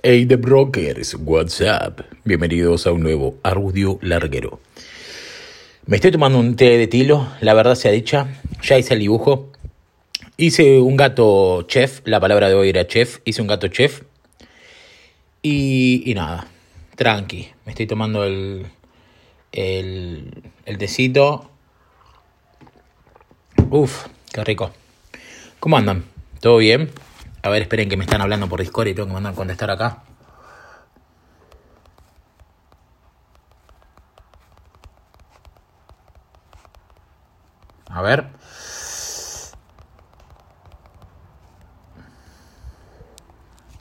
Hey The Brokers, WhatsApp. Bienvenidos a un nuevo audio larguero. Me estoy tomando un té de tilo, la verdad sea dicha. Ya hice el dibujo. Hice un gato chef, la palabra de hoy era chef. Hice un gato chef. Y, y nada, tranqui. Me estoy tomando el, el, el tecito. Uf, qué rico. ¿Cómo andan? ¿Todo bien? A ver, esperen que me están hablando por Discord y tengo que mandar a contestar acá. A ver.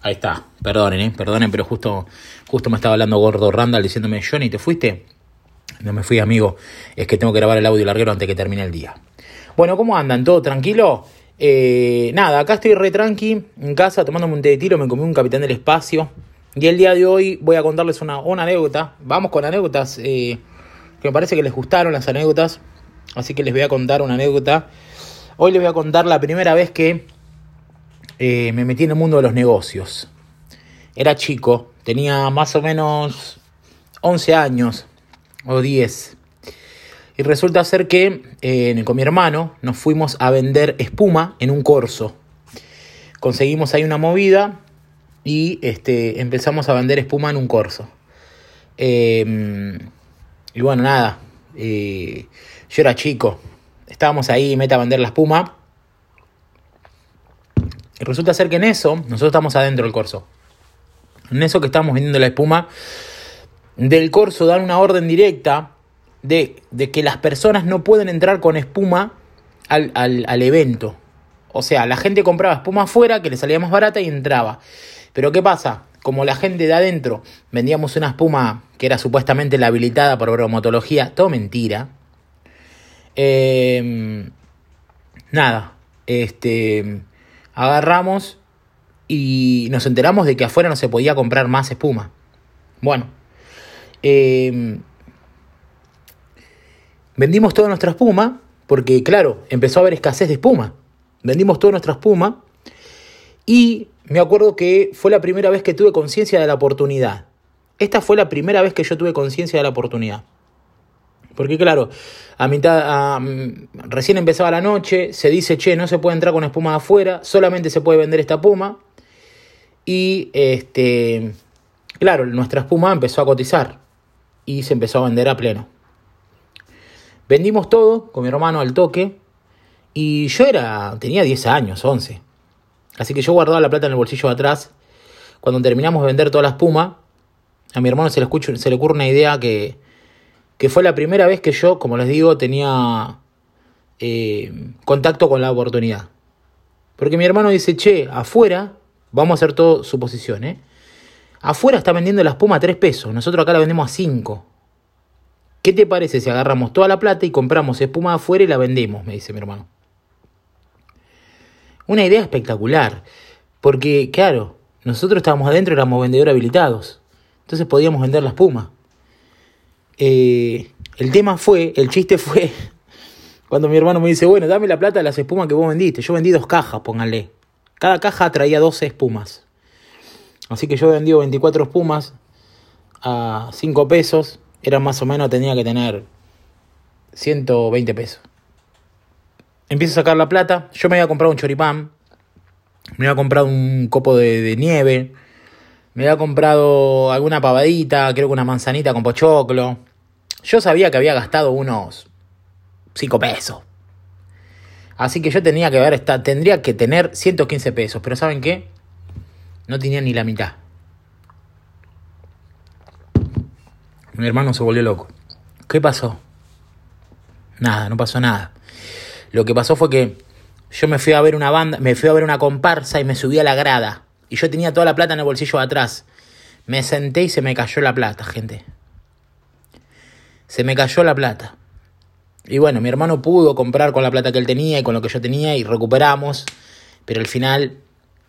Ahí está. Perdonen, ¿eh? Perdonen, pero justo, justo me estaba hablando Gordo Randall diciéndome, Johnny, ¿te fuiste? No me fui, amigo. Es que tengo que grabar el audio larguero antes que termine el día. Bueno, ¿cómo andan? ¿Todo tranquilo? Eh, nada, acá estoy re tranqui en casa tomándome un té de tiro, me comí un capitán del espacio. Y el día de hoy voy a contarles una, anécdota. Vamos con anécdotas eh, que me parece que les gustaron las anécdotas. Así que les voy a contar una anécdota. Hoy les voy a contar la primera vez que eh, me metí en el mundo de los negocios. Era chico, tenía más o menos 11 años o 10. Y resulta ser que eh, con mi hermano nos fuimos a vender espuma en un corso. Conseguimos ahí una movida y este, empezamos a vender espuma en un corso. Eh, y bueno, nada, eh, yo era chico, estábamos ahí, meta a vender la espuma. Y resulta ser que en eso, nosotros estamos adentro del corso. En eso que estamos vendiendo la espuma, del corso dan una orden directa de, de que las personas no pueden entrar con espuma al, al, al, evento. O sea, la gente compraba espuma afuera que le salía más barata y entraba. Pero ¿qué pasa? Como la gente de adentro vendíamos una espuma que era supuestamente la habilitada por bromatología, todo mentira. Eh, nada, este, agarramos y nos enteramos de que afuera no se podía comprar más espuma. Bueno, eh, vendimos toda nuestra espuma, porque claro, empezó a haber escasez de espuma. Vendimos toda nuestra espuma y me acuerdo que fue la primera vez que tuve conciencia de la oportunidad. Esta fue la primera vez que yo tuve conciencia de la oportunidad. Porque claro, a mitad, a, recién empezaba la noche, se dice, che, no se puede entrar con espuma de afuera, solamente se puede vender esta espuma. Y este, claro, nuestra espuma empezó a cotizar y se empezó a vender a pleno. Vendimos todo con mi hermano al toque. Y yo era. tenía 10 años, 11. Así que yo guardaba la plata en el bolsillo de atrás. Cuando terminamos de vender toda la espuma, a mi hermano se le, escucho, se le ocurre una idea que, que fue la primera vez que yo, como les digo, tenía eh, contacto con la oportunidad. Porque mi hermano dice, che, afuera, vamos a hacer todo suposición, ¿eh? Afuera está vendiendo la espuma a 3 pesos, nosotros acá la vendemos a 5. ¿Qué te parece si agarramos toda la plata y compramos espuma afuera y la vendemos? Me dice mi hermano. Una idea espectacular, porque claro, nosotros estábamos adentro, éramos vendedores habilitados, entonces podíamos vender la espuma. Eh, el tema fue, el chiste fue, cuando mi hermano me dice, bueno, dame la plata de las espumas que vos vendiste. Yo vendí dos cajas, pónganle. Cada caja traía 12 espumas. Así que yo vendí 24 espumas a 5 pesos era más o menos, tenía que tener 120 pesos. Empiezo a sacar la plata, yo me había comprado un choripán, me había comprado un copo de, nieve, me había comprado alguna pavadita, creo que una manzanita con pochoclo. Yo sabía que había gastado unos 5 pesos. Así que yo tenía que ver, tendría que tener 115 pesos, pero ¿saben qué? No tenía ni la mitad. Mi hermano se volvió loco. ¿Qué pasó? Nada, no pasó nada. Lo que pasó fue que yo me fui a ver una banda, me fui a ver una comparsa y me subí a la grada. Y yo tenía toda la plata en el bolsillo de atrás. Me senté y se me cayó la plata, gente. Se me cayó la plata. Y bueno, mi hermano pudo comprar con la plata que él tenía y con lo que yo tenía y recuperamos. Pero al final,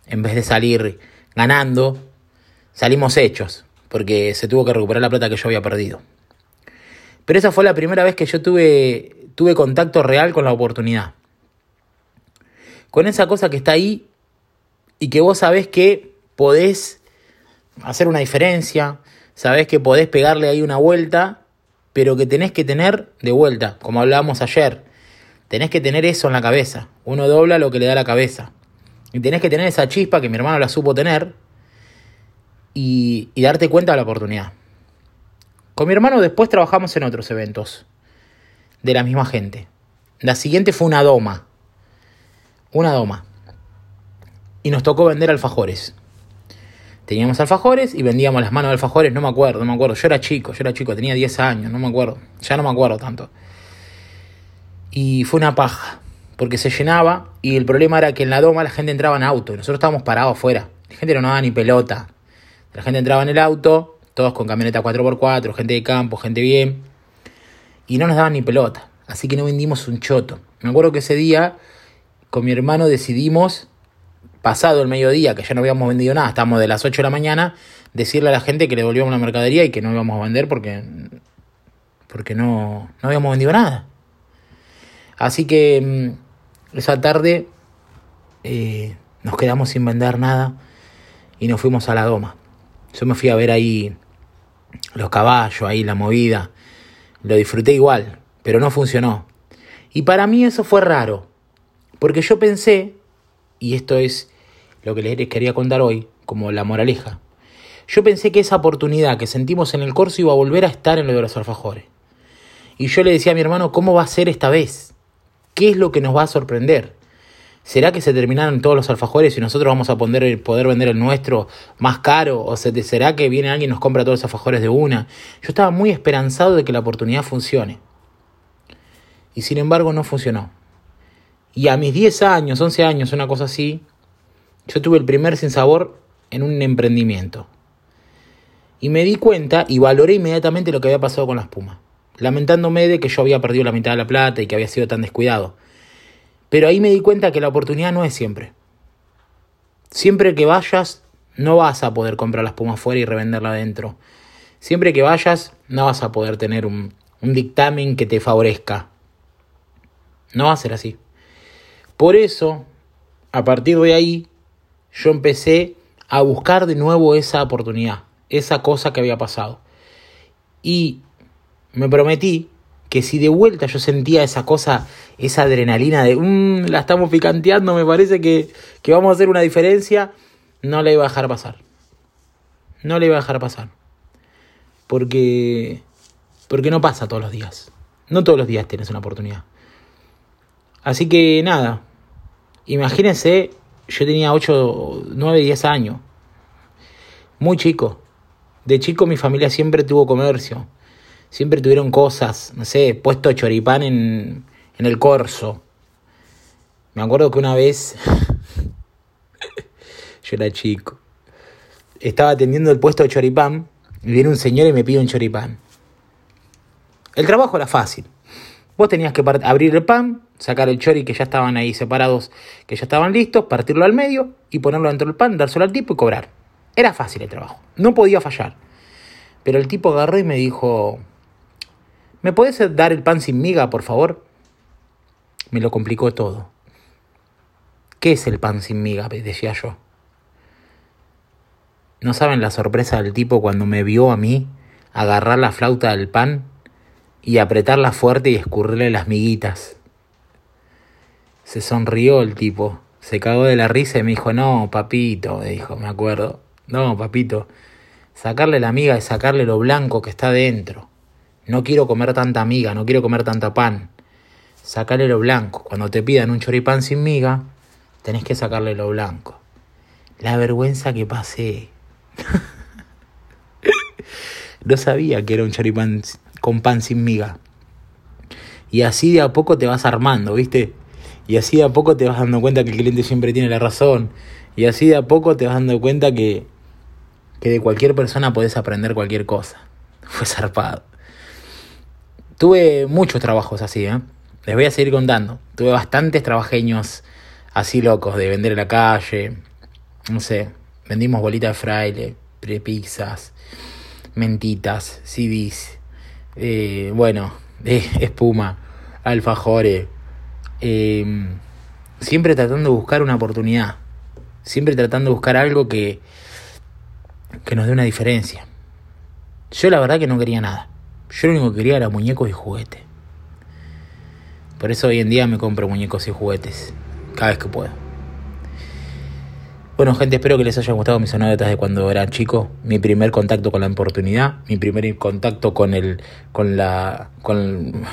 en vez de salir ganando, salimos hechos porque se tuvo que recuperar la plata que yo había perdido. Pero esa fue la primera vez que yo tuve, tuve contacto real con la oportunidad. Con esa cosa que está ahí y que vos sabés que podés hacer una diferencia, sabés que podés pegarle ahí una vuelta, pero que tenés que tener de vuelta, como hablábamos ayer, tenés que tener eso en la cabeza. Uno dobla lo que le da la cabeza. Y tenés que tener esa chispa que mi hermano la supo tener y, darte cuenta de la oportunidad. Con mi hermano después trabajamos en otros eventos de la misma gente. La siguiente fue una doma. Una doma. Y nos tocó vender alfajores. Teníamos alfajores y vendíamos las manos de alfajores, no me acuerdo, no me acuerdo. Yo era chico, yo era chico, tenía 10 años, no me acuerdo. Ya no me acuerdo tanto. Y fue una paja, porque se llenaba y el problema era que en la doma la gente entraba en auto y nosotros estábamos parados afuera. La gente no daba ni pelota. La gente entraba en el auto, todos con camioneta 4x4, gente de campo, gente bien. Y no nos daban ni pelota. Así que no vendimos un choto. Me acuerdo que ese día con mi hermano decidimos pasado el mediodía, que ya no habíamos vendido nada, estamos de las 8 de la mañana, decirle a la gente que le devolvíamos la mercadería y que no íbamos a vender porque, porque no, no habíamos vendido nada. Así que mm, esa tarde eh, nos quedamos sin vender nada y nos fuimos a la doma. Yo me fui a ver ahí los caballos, ahí la movida. Lo disfruté igual, pero no funcionó. Y para mí eso fue raro, porque yo pensé y esto es lo que les quería contar hoy, como la moraleja. Yo pensé que esa oportunidad que sentimos en el corso iba a volver a estar en lo de los alfajores. Y yo le decía a mi hermano, ¿cómo va a ser esta vez? ¿Qué es lo que nos va a sorprender? ¿Será que se terminaron todos los alfajores y nosotros vamos a poder, poder vender el nuestro más caro? ¿O será que viene alguien y nos compra todos los alfajores de una? Yo estaba muy esperanzado de que la oportunidad funcione. Y sin embargo no funcionó. Y a mis 10 años, 11 años, una cosa así, yo tuve el primer sinsabor en un emprendimiento. Y me di cuenta y valoré inmediatamente lo que había pasado con la espuma, lamentándome de que yo había perdido la mitad de la plata y que había sido tan descuidado. Pero ahí me di cuenta que la oportunidad no es siempre. Siempre que vayas, no vas a poder comprar la espuma afuera y revenderla adentro. Siempre que vayas, no vas a poder tener un, un dictamen que te favorezca. No va a ser así. Por eso, a partir de ahí, yo empecé a buscar de nuevo esa oportunidad, esa cosa que había pasado. Y me prometí que si de vuelta yo sentía esa cosa, esa adrenalina de, mmm, la estamos picanteando, me parece que, que vamos a hacer una diferencia, no la iba a dejar pasar. No la iba a dejar pasar. Porque, porque no pasa todos los días. No todos los días tienes una oportunidad. Así que nada, Imagínense, yo tenía 8, 9, 10 años. Muy chico. De chico mi familia siempre tuvo comercio. Siempre tuvieron cosas, no sé, puesto choripán en, en el corso. Me acuerdo que una vez, yo era chico, estaba atendiendo el puesto de choripán y viene un señor y me pide un choripán. El trabajo era fácil. Vos tenías que abrir el pan, sacar el chori que ya estaban ahí separados, que ya estaban listos, partirlo al medio y ponerlo dentro del pan, dárselo al tipo y cobrar. Era fácil el trabajo, no podía fallar. Pero el tipo agarró y me dijo, ¿me podés dar el pan sin miga, por favor? Me lo complicó todo. ¿Qué es el pan sin miga? decía yo. ¿No saben la sorpresa del tipo cuando me vio a mí agarrar la flauta del pan y apretarla fuerte y escurrirle las miguitas. Se sonrió el tipo, se cagó de la risa y me dijo, no, papito, me dijo, me acuerdo, no, papito, sacarle la miga y sacarle lo blanco que está dentro. No quiero comer tanta miga, no quiero comer tanta pan. Sacarle lo blanco. Cuando te pidan un choripán sin miga, tenés que sacarle lo blanco. La vergüenza que pasé. no sabía que era un choripán con pan sin miga. Y así de a poco te vas armando, ¿viste? Y así de a poco te vas dando cuenta que el cliente siempre tiene la razón. Y así de a poco te vas dando cuenta que, que de cualquier persona podés aprender cualquier cosa. Fue zarpado. Tuve muchos trabajos así, ¿eh? Les voy a seguir contando. Tuve bastantes trabajeños así locos de vender en la calle. No sé, vendimos bolitas de fraile, pizzas, mentitas, CDs, eh, bueno, espuma, alfajores, eh, siempre tratando de buscar una oportunidad, siempre tratando de buscar algo que, que nos dé una diferencia. Yo la verdad que no quería nada. Yo lo único que quería era muñecos y juguetes. Por eso hoy en día me compro muñecos y juguetes. Cada vez que puedo. Bueno, gente, espero que les haya gustado mis anécdotas de cuando era chico, mi primer contacto con la oportunidad, mi primer contacto con el, con la, con,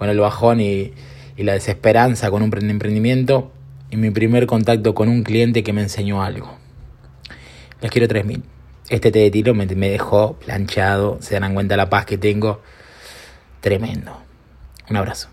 el bajón y, y la desesperanza con un emprendimiento y mi primer contacto con un cliente que me enseñó algo. Les quiero 3000. Este té de tiro me, me dejó planchado, se dan cuenta la paz que tengo. Tremendo. Un abrazo.